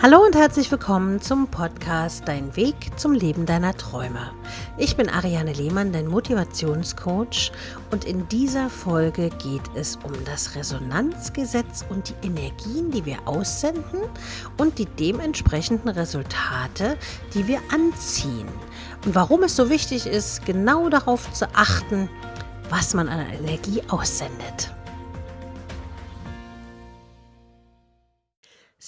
Hallo und herzlich willkommen zum Podcast Dein Weg zum Leben deiner Träume. Ich bin Ariane Lehmann, dein Motivationscoach und in dieser Folge geht es um das Resonanzgesetz und die Energien, die wir aussenden und die dementsprechenden Resultate, die wir anziehen. Und warum es so wichtig ist, genau darauf zu achten, was man an Energie aussendet.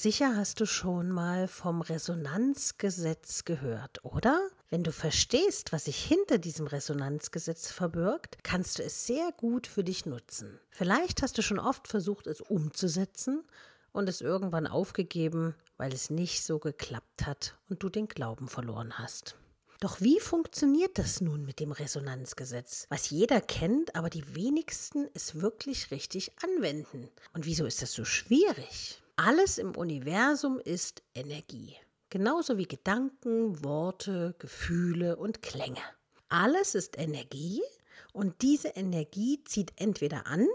Sicher hast du schon mal vom Resonanzgesetz gehört, oder? Wenn du verstehst, was sich hinter diesem Resonanzgesetz verbirgt, kannst du es sehr gut für dich nutzen. Vielleicht hast du schon oft versucht, es umzusetzen und es irgendwann aufgegeben, weil es nicht so geklappt hat und du den Glauben verloren hast. Doch wie funktioniert das nun mit dem Resonanzgesetz, was jeder kennt, aber die wenigsten es wirklich richtig anwenden? Und wieso ist das so schwierig? Alles im Universum ist Energie. Genauso wie Gedanken, Worte, Gefühle und Klänge. Alles ist Energie und diese Energie zieht entweder an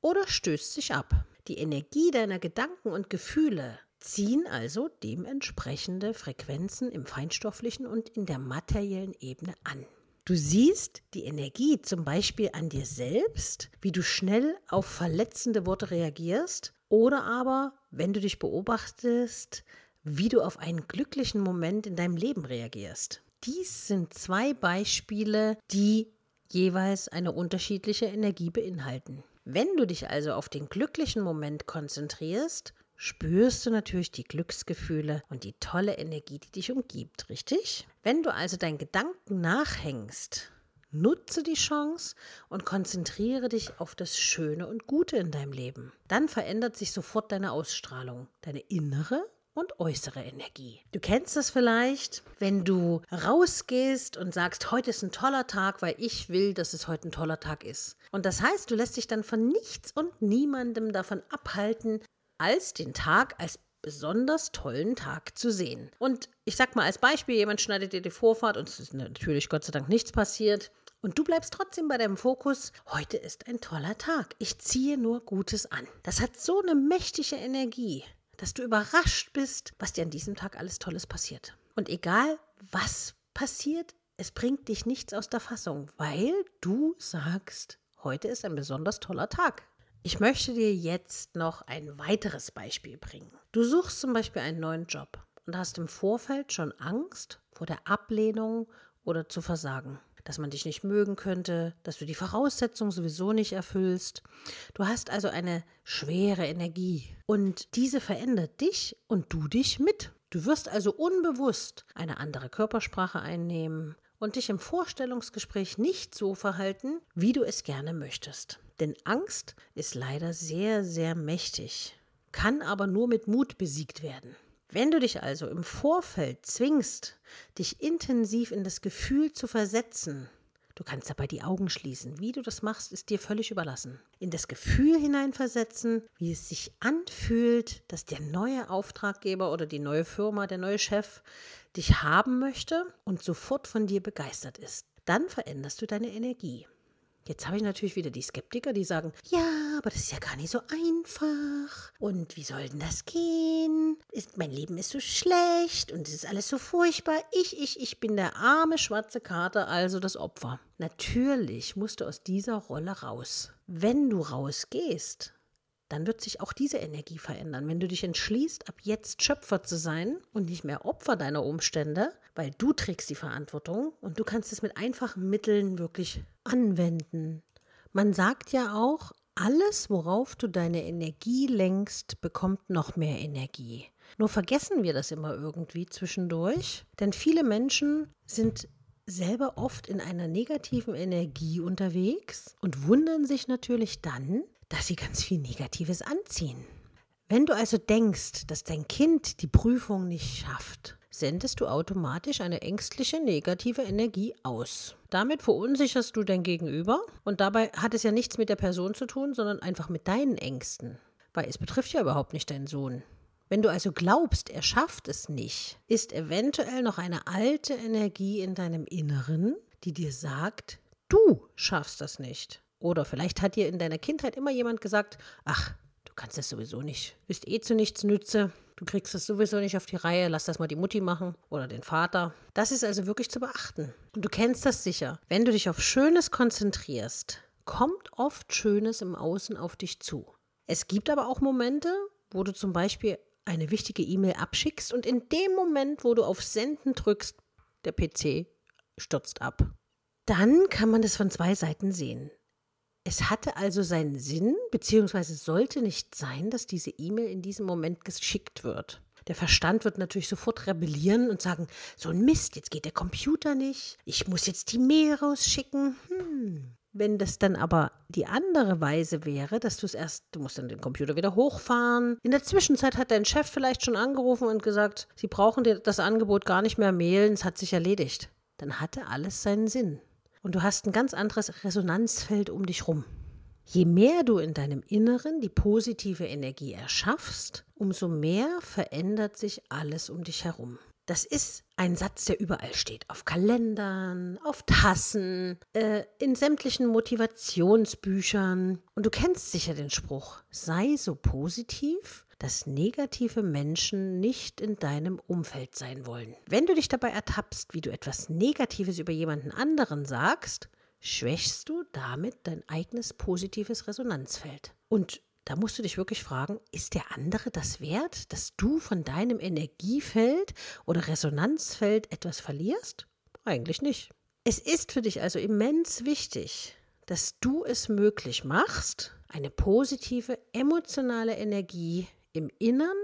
oder stößt sich ab. Die Energie deiner Gedanken und Gefühle ziehen also dementsprechende Frequenzen im feinstofflichen und in der materiellen Ebene an. Du siehst die Energie zum Beispiel an dir selbst, wie du schnell auf verletzende Worte reagierst oder aber, wenn du dich beobachtest, wie du auf einen glücklichen Moment in deinem Leben reagierst. Dies sind zwei Beispiele, die jeweils eine unterschiedliche Energie beinhalten. Wenn du dich also auf den glücklichen Moment konzentrierst, spürst du natürlich die Glücksgefühle und die tolle Energie, die dich umgibt, richtig? Wenn du also deinen Gedanken nachhängst, Nutze die Chance und konzentriere dich auf das Schöne und Gute in deinem Leben. Dann verändert sich sofort deine Ausstrahlung, deine innere und äußere Energie. Du kennst das vielleicht, wenn du rausgehst und sagst, heute ist ein toller Tag, weil ich will, dass es heute ein toller Tag ist. Und das heißt, du lässt dich dann von nichts und niemandem davon abhalten, als den Tag als besonders tollen Tag zu sehen. Und ich sag mal als Beispiel, jemand schneidet dir die Vorfahrt und es ist natürlich Gott sei Dank nichts passiert. Und du bleibst trotzdem bei deinem Fokus, heute ist ein toller Tag. Ich ziehe nur Gutes an. Das hat so eine mächtige Energie, dass du überrascht bist, was dir an diesem Tag alles Tolles passiert. Und egal, was passiert, es bringt dich nichts aus der Fassung, weil du sagst, heute ist ein besonders toller Tag. Ich möchte dir jetzt noch ein weiteres Beispiel bringen. Du suchst zum Beispiel einen neuen Job und hast im Vorfeld schon Angst vor der Ablehnung oder zu versagen dass man dich nicht mögen könnte, dass du die Voraussetzungen sowieso nicht erfüllst. Du hast also eine schwere Energie und diese verändert dich und du dich mit. Du wirst also unbewusst eine andere Körpersprache einnehmen und dich im Vorstellungsgespräch nicht so verhalten, wie du es gerne möchtest. Denn Angst ist leider sehr, sehr mächtig, kann aber nur mit Mut besiegt werden. Wenn du dich also im Vorfeld zwingst, dich intensiv in das Gefühl zu versetzen, du kannst dabei die Augen schließen. Wie du das machst, ist dir völlig überlassen. In das Gefühl hineinversetzen, wie es sich anfühlt, dass der neue Auftraggeber oder die neue Firma, der neue Chef dich haben möchte und sofort von dir begeistert ist. Dann veränderst du deine Energie. Jetzt habe ich natürlich wieder die Skeptiker, die sagen, ja, aber das ist ja gar nicht so einfach. Und wie soll denn das gehen? Ist, mein Leben ist so schlecht und es ist alles so furchtbar. Ich, ich, ich bin der arme schwarze Kater, also das Opfer. Natürlich musst du aus dieser Rolle raus. Wenn du rausgehst, dann wird sich auch diese Energie verändern. Wenn du dich entschließt, ab jetzt Schöpfer zu sein und nicht mehr Opfer deiner Umstände, weil du trägst die Verantwortung und du kannst es mit einfachen Mitteln wirklich anwenden. Man sagt ja auch, alles, worauf du deine Energie lenkst, bekommt noch mehr Energie. Nur vergessen wir das immer irgendwie zwischendurch, denn viele Menschen sind selber oft in einer negativen Energie unterwegs und wundern sich natürlich dann, dass sie ganz viel Negatives anziehen. Wenn du also denkst, dass dein Kind die Prüfung nicht schafft, sendest du automatisch eine ängstliche negative Energie aus. Damit verunsicherst du dein Gegenüber und dabei hat es ja nichts mit der Person zu tun, sondern einfach mit deinen Ängsten, weil es betrifft ja überhaupt nicht deinen Sohn. Wenn du also glaubst, er schafft es nicht, ist eventuell noch eine alte Energie in deinem Inneren, die dir sagt, du schaffst das nicht. Oder vielleicht hat dir in deiner Kindheit immer jemand gesagt, ach, du kannst das sowieso nicht. Bist eh zu nichts nütze. Du kriegst das sowieso nicht auf die Reihe. Lass das mal die Mutti machen oder den Vater. Das ist also wirklich zu beachten. Und du kennst das sicher. Wenn du dich auf Schönes konzentrierst, kommt oft Schönes im Außen auf dich zu. Es gibt aber auch Momente, wo du zum Beispiel eine wichtige E-Mail abschickst und in dem Moment, wo du auf Senden drückst, der PC stürzt ab. Dann kann man das von zwei Seiten sehen. Es hatte also seinen Sinn, beziehungsweise sollte nicht sein, dass diese E-Mail in diesem Moment geschickt wird. Der Verstand wird natürlich sofort rebellieren und sagen, so ein Mist, jetzt geht der Computer nicht, ich muss jetzt die Mail rausschicken. Hm. Wenn das dann aber die andere Weise wäre, dass du es erst, du musst dann den Computer wieder hochfahren. In der Zwischenzeit hat dein Chef vielleicht schon angerufen und gesagt, sie brauchen dir das Angebot gar nicht mehr mailen, es hat sich erledigt. Dann hatte alles seinen Sinn und du hast ein ganz anderes Resonanzfeld um dich rum. Je mehr du in deinem Inneren die positive Energie erschaffst, umso mehr verändert sich alles um dich herum. Das ist ein Satz, der überall steht. Auf Kalendern, auf Tassen, äh, in sämtlichen Motivationsbüchern. Und du kennst sicher den Spruch, sei so positiv, dass negative Menschen nicht in deinem Umfeld sein wollen. Wenn du dich dabei ertappst, wie du etwas Negatives über jemanden anderen sagst, schwächst du damit dein eigenes positives Resonanzfeld. Und da musst du dich wirklich fragen, ist der andere das wert, dass du von deinem Energiefeld oder Resonanzfeld etwas verlierst? Eigentlich nicht. Es ist für dich also immens wichtig, dass du es möglich machst, eine positive emotionale Energie im Innern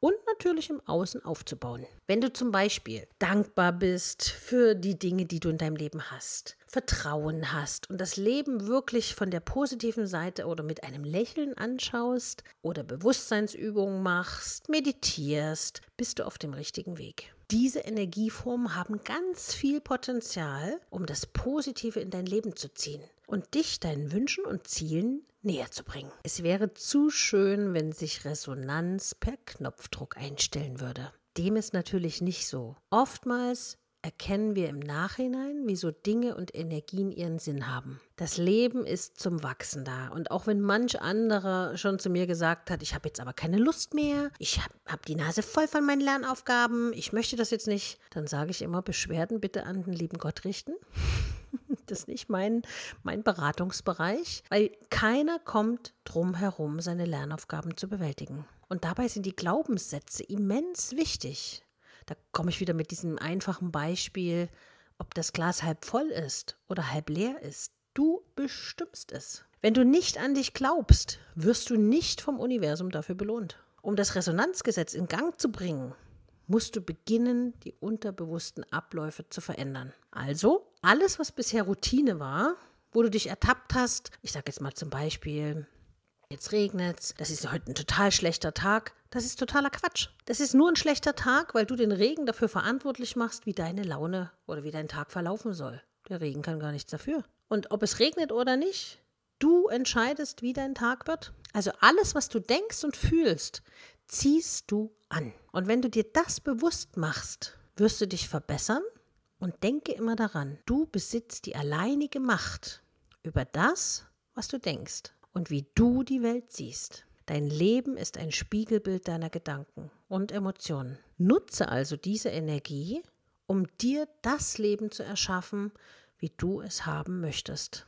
und natürlich im Außen aufzubauen. Wenn du zum Beispiel dankbar bist für die Dinge, die du in deinem Leben hast, Vertrauen hast und das Leben wirklich von der positiven Seite oder mit einem Lächeln anschaust oder Bewusstseinsübungen machst, meditierst, bist du auf dem richtigen Weg. Diese Energieformen haben ganz viel Potenzial, um das Positive in dein Leben zu ziehen und dich deinen Wünschen und Zielen näher zu bringen. Es wäre zu schön, wenn sich Resonanz per Knopfdruck einstellen würde. Dem ist natürlich nicht so. Oftmals erkennen wir im Nachhinein, wieso Dinge und Energien ihren Sinn haben. Das Leben ist zum Wachsen da. Und auch wenn manch anderer schon zu mir gesagt hat, ich habe jetzt aber keine Lust mehr, ich habe hab die Nase voll von meinen Lernaufgaben, ich möchte das jetzt nicht, dann sage ich immer, Beschwerden bitte an den lieben Gott richten. das ist nicht mein, mein Beratungsbereich, weil keiner kommt drum herum, seine Lernaufgaben zu bewältigen. Und dabei sind die Glaubenssätze immens wichtig. Da komme ich wieder mit diesem einfachen Beispiel, ob das Glas halb voll ist oder halb leer ist. Du bestimmst es. Wenn du nicht an dich glaubst, wirst du nicht vom Universum dafür belohnt. Um das Resonanzgesetz in Gang zu bringen, musst du beginnen, die unterbewussten Abläufe zu verändern. Also, alles, was bisher Routine war, wo du dich ertappt hast, ich sage jetzt mal zum Beispiel, jetzt regnet es, das ist heute ein total schlechter Tag, das ist totaler Quatsch. Das ist nur ein schlechter Tag, weil du den Regen dafür verantwortlich machst, wie deine Laune oder wie dein Tag verlaufen soll. Der Regen kann gar nichts dafür. Und ob es regnet oder nicht, du entscheidest, wie dein Tag wird. Also alles, was du denkst und fühlst, ziehst du an. Und wenn du dir das bewusst machst, wirst du dich verbessern und denke immer daran, du besitzt die alleinige Macht über das, was du denkst und wie du die Welt siehst. Dein Leben ist ein Spiegelbild deiner Gedanken und Emotionen. Nutze also diese Energie, um dir das Leben zu erschaffen, wie du es haben möchtest.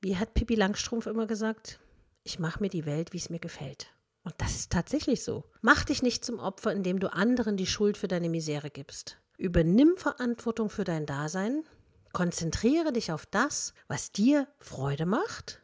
Wie hat Pippi Langstrumpf immer gesagt? Ich mache mir die Welt, wie es mir gefällt. Und das ist tatsächlich so. Mach dich nicht zum Opfer, indem du anderen die Schuld für deine Misere gibst. Übernimm Verantwortung für dein Dasein. Konzentriere dich auf das, was dir Freude macht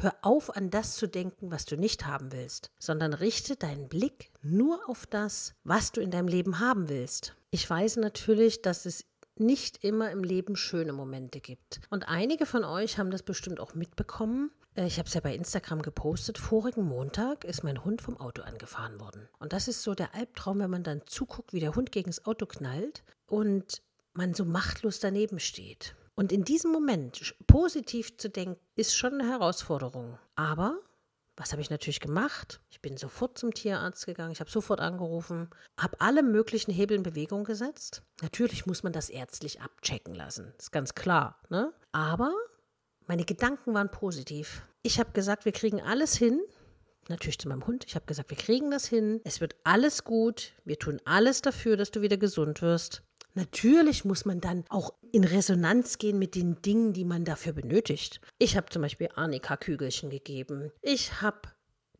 Hör auf, an das zu denken, was du nicht haben willst, sondern richte deinen Blick nur auf das, was du in deinem Leben haben willst. Ich weiß natürlich, dass es nicht immer im Leben schöne Momente gibt. Und einige von euch haben das bestimmt auch mitbekommen. Äh, ich habe es ja bei Instagram gepostet. Vorigen Montag ist mein Hund vom Auto angefahren worden. Und das ist so der Albtraum, wenn man dann zuguckt, wie der Hund gegen das Auto knallt und man so machtlos daneben steht. Und in diesem Moment positiv zu denken, ist schon eine Herausforderung. Aber was habe ich natürlich gemacht? Ich bin sofort zum Tierarzt gegangen, ich habe sofort angerufen, habe alle möglichen Hebel in Bewegung gesetzt. Natürlich muss man das ärztlich abchecken lassen, ist ganz klar. Ne? Aber meine Gedanken waren positiv. Ich habe gesagt, wir kriegen alles hin. natürlich zu meinem Hund. Ich habe gesagt, wir kriegen das hin. Es wird alles gut. Wir tun alles dafür, dass du wieder gesund wirst. Natürlich muss man dann auch in Resonanz gehen mit den Dingen, die man dafür benötigt. Ich habe zum Beispiel Arnika-Kügelchen gegeben. Ich habe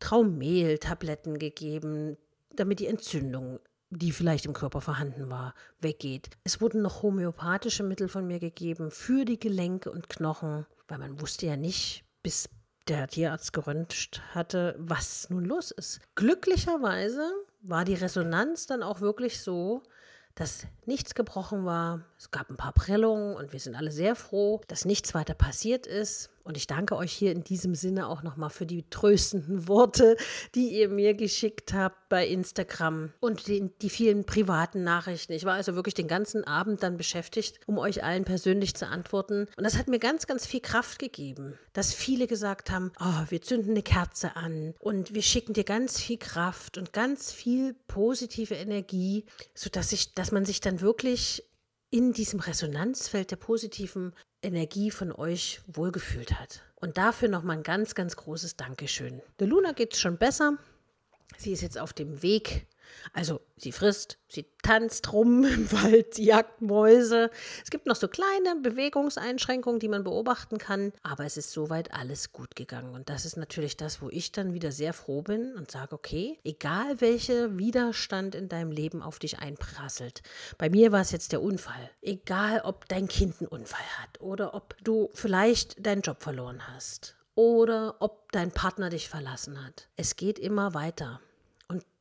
Traumehl-Tabletten gegeben, damit die Entzündung, die vielleicht im Körper vorhanden war, weggeht. Es wurden noch homöopathische Mittel von mir gegeben für die Gelenke und Knochen, weil man wusste ja nicht, bis der Tierarzt geröntgt hatte, was nun los ist. Glücklicherweise war die Resonanz dann auch wirklich so, dass nichts gebrochen war. Es gab ein paar Prellungen und wir sind alle sehr froh, dass nichts weiter passiert ist. Und ich danke euch hier in diesem Sinne auch nochmal für die tröstenden Worte, die ihr mir geschickt habt bei Instagram und die, die vielen privaten Nachrichten. Ich war also wirklich den ganzen Abend dann beschäftigt, um euch allen persönlich zu antworten. Und das hat mir ganz, ganz viel Kraft gegeben, dass viele gesagt haben, oh, wir zünden eine Kerze an und wir schicken dir ganz viel Kraft und ganz viel positive Energie, sodass ich, dass man sich dann wirklich in diesem Resonanzfeld der positiven Energie von euch wohlgefühlt hat. Und dafür nochmal ein ganz, ganz großes Dankeschön. Der Luna geht es schon besser. Sie ist jetzt auf dem Weg also sie frisst, sie tanzt rum im Wald, sie jagt Mäuse. Es gibt noch so kleine Bewegungseinschränkungen, die man beobachten kann, aber es ist soweit alles gut gegangen. Und das ist natürlich das, wo ich dann wieder sehr froh bin und sage, okay, egal welcher Widerstand in deinem Leben auf dich einprasselt. Bei mir war es jetzt der Unfall. Egal, ob dein Kind einen Unfall hat oder ob du vielleicht deinen Job verloren hast oder ob dein Partner dich verlassen hat. Es geht immer weiter.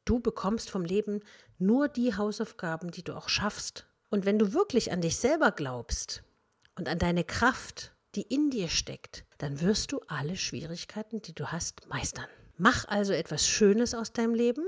Du bekommst vom Leben nur die Hausaufgaben, die du auch schaffst. Und wenn du wirklich an dich selber glaubst und an deine Kraft, die in dir steckt, dann wirst du alle Schwierigkeiten, die du hast, meistern. Mach also etwas Schönes aus deinem Leben,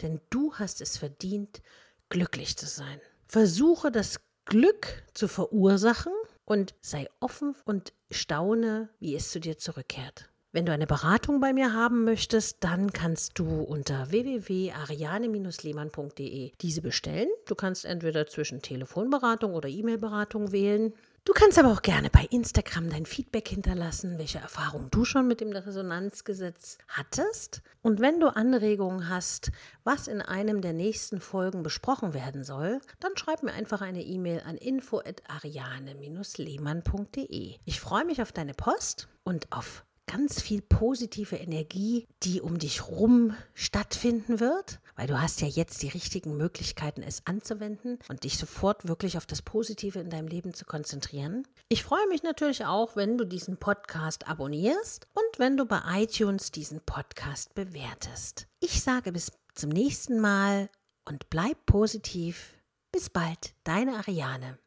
denn du hast es verdient, glücklich zu sein. Versuche das Glück zu verursachen und sei offen und staune, wie es zu dir zurückkehrt. Wenn du eine Beratung bei mir haben möchtest, dann kannst du unter www.ariane-lehmann.de diese bestellen. Du kannst entweder zwischen Telefonberatung oder E-Mail-Beratung wählen. Du kannst aber auch gerne bei Instagram dein Feedback hinterlassen, welche Erfahrungen du schon mit dem Resonanzgesetz hattest. Und wenn du Anregungen hast, was in einem der nächsten Folgen besprochen werden soll, dann schreib mir einfach eine E-Mail an info@ariane-lehmann.de. Ich freue mich auf deine Post und auf ganz viel positive Energie, die um dich rum stattfinden wird, weil du hast ja jetzt die richtigen Möglichkeiten, es anzuwenden und dich sofort wirklich auf das Positive in deinem Leben zu konzentrieren. Ich freue mich natürlich auch, wenn du diesen Podcast abonnierst und wenn du bei iTunes diesen Podcast bewertest. Ich sage bis zum nächsten Mal und bleib positiv. Bis bald, deine Ariane.